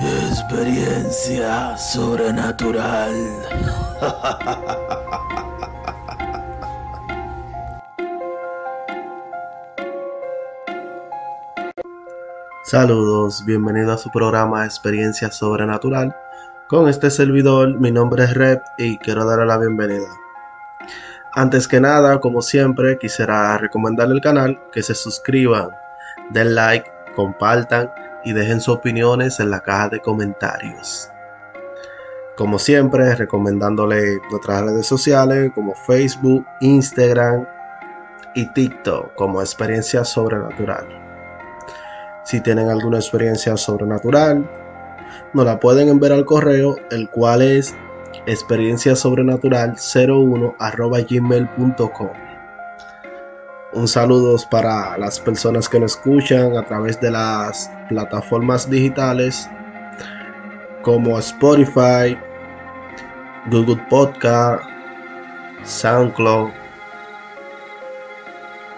Experiencia sobrenatural. Saludos, bienvenido a su programa Experiencia Sobrenatural. Con este servidor, mi nombre es Rep y quiero darle la bienvenida. Antes que nada, como siempre, quisiera recomendarle el canal, que se suscriban, den like, compartan y dejen sus opiniones en la caja de comentarios. Como siempre, recomendándole nuestras redes sociales como Facebook, Instagram y TikTok como experiencia sobrenatural. Si tienen alguna experiencia sobrenatural, nos la pueden enviar al correo, el cual es experiencia sobrenatural 01 gmail.com. Un saludo para las personas que nos escuchan a través de las plataformas digitales como Spotify, Google Podcast, SoundCloud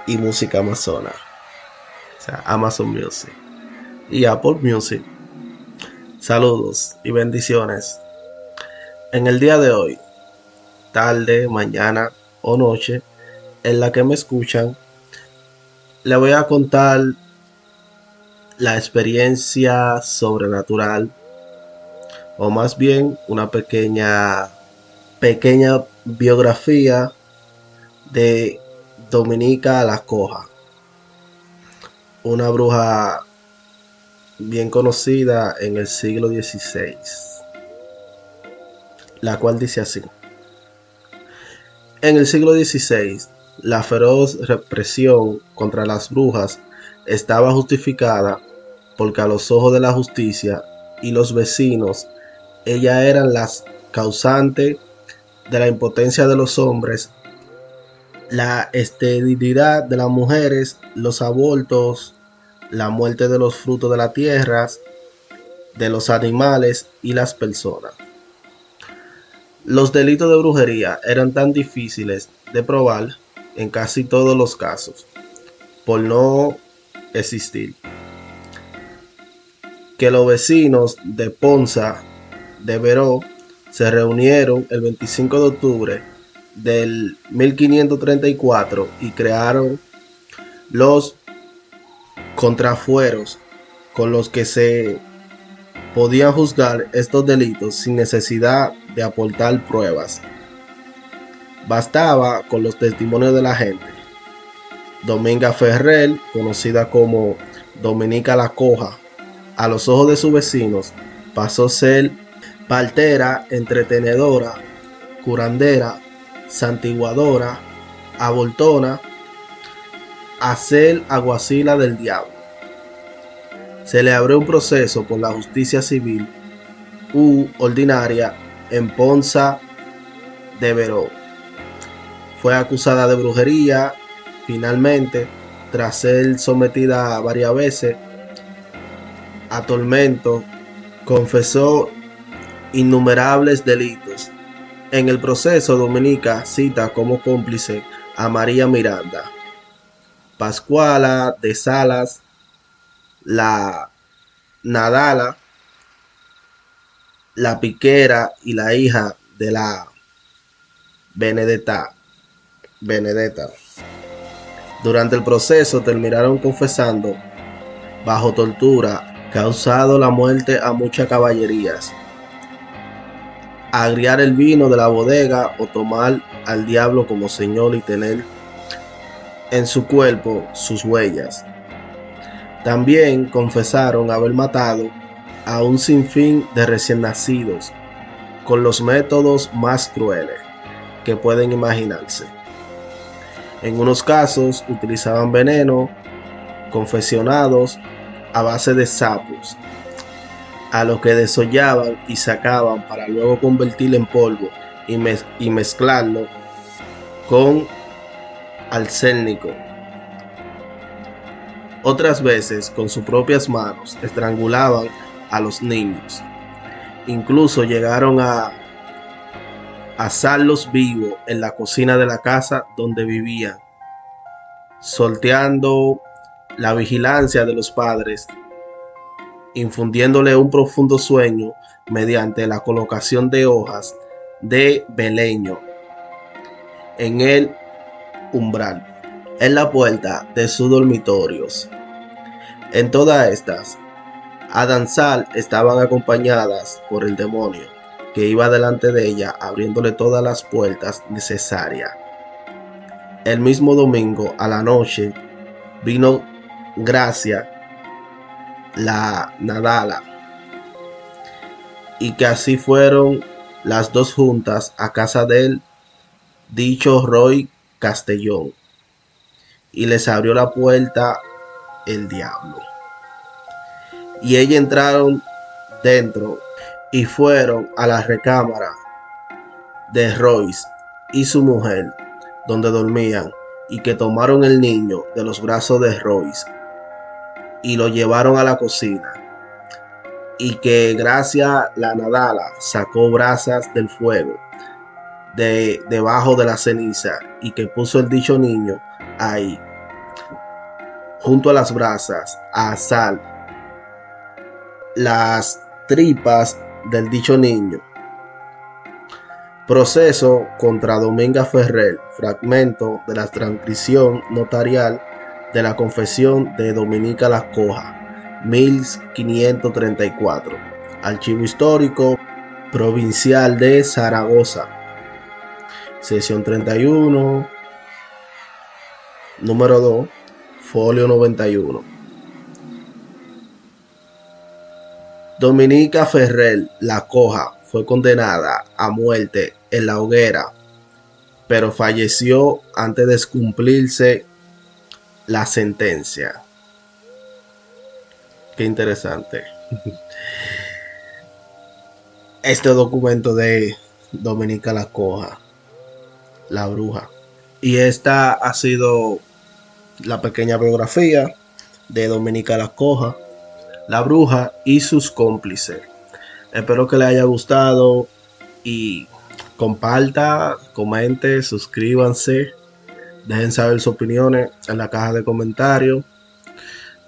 y Música Amazona, o sea, Amazon Music y Apple Music. Saludos y bendiciones. En el día de hoy, tarde, mañana o noche, en la que me escuchan, le voy a contar la experiencia sobrenatural o más bien una pequeña pequeña biografía de Dominica la Coja, una bruja bien conocida en el siglo XVI, la cual dice así. En el siglo XVI, la feroz represión contra las brujas estaba justificada porque a los ojos de la justicia y los vecinos, ellas eran las causantes de la impotencia de los hombres, la esterilidad de las mujeres, los abortos, la muerte de los frutos de la tierra, de los animales y las personas. Los delitos de brujería eran tan difíciles de probar en casi todos los casos, por no existir, que los vecinos de Ponza de Veró se reunieron el 25 de octubre del 1534 y crearon los contrafueros con los que se podían juzgar estos delitos sin necesidad de aportar pruebas. Bastaba con los testimonios de la gente. Dominga Ferrer, conocida como Dominica la Coja, a los ojos de sus vecinos, pasó a ser partera, entretenedora, curandera, santiguadora, abortona, a ser aguacila del diablo. Se le abrió un proceso por la justicia civil u ordinaria en Ponza de Veró. Fue acusada de brujería, finalmente, tras ser sometida varias veces a tormento, confesó innumerables delitos. En el proceso, Dominica cita como cómplice a María Miranda, Pascuala de Salas, la Nadala, la Piquera y la hija de la Benedetta. Benedetta. Durante el proceso terminaron confesando bajo tortura, causado la muerte a muchas caballerías, agriar el vino de la bodega o tomar al diablo como señor y tener en su cuerpo sus huellas. También confesaron haber matado a un sinfín de recién nacidos con los métodos más crueles que pueden imaginarse. En unos casos utilizaban veneno confesionados a base de sapos, a lo que desollaban y sacaban para luego convertirlo en polvo y, mezclarlo con alcélnico. Otras veces, con sus propias manos, estrangulaban a los niños. Incluso llegaron a asarlos vivos en la cocina de la casa donde vivían, sorteando la vigilancia de los padres infundiéndole un profundo sueño mediante la colocación de hojas de beleño en el umbral, en la puerta de sus dormitorios. En todas estas, a danzar estaban acompañadas por el demonio, que iba delante de ella abriéndole todas las puertas necesarias. El mismo domingo a la noche vino Gracia, la Nadala, y que así fueron las dos juntas a casa del dicho Roy Castellón, y les abrió la puerta el diablo. Y ellos entraron dentro y fueron a la recámara de Royce y su mujer, donde dormían, y que tomaron el niño de los brazos de Royce y lo llevaron a la cocina. Y que gracias la Nadala sacó brasas del fuego de debajo de la ceniza y que puso el dicho niño ahí junto a las brasas a asar las tripas del dicho niño. Proceso contra Dominga Ferrer, fragmento de la transcripción notarial de la confesión de Dominica Las Coja, 1534. Archivo histórico provincial de Zaragoza. Sesión 31, número 2, folio 91. Dominica Ferrer La Coja fue condenada a muerte en la hoguera, pero falleció antes de cumplirse la sentencia. Qué interesante. Este documento de Dominica La Coja, la bruja. Y esta ha sido la pequeña biografía de Dominica La Coja, la bruja y sus cómplices. Espero que les haya gustado y comparta, comente, suscríbanse, dejen saber sus opiniones en la caja de comentarios.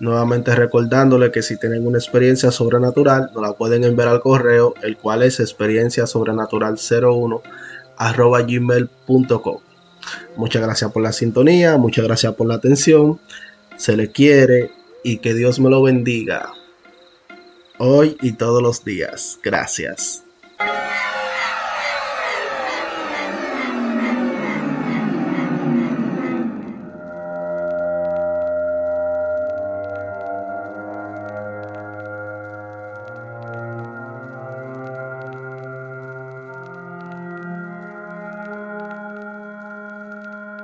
Nuevamente recordándole que si tienen una experiencia sobrenatural, nos la pueden enviar al correo, el cual es experiencia sobrenatural 01 arroba gmail.com. Muchas gracias por la sintonía, muchas gracias por la atención. Se le quiere y que Dios me lo bendiga hoy y todos los días. Gracias.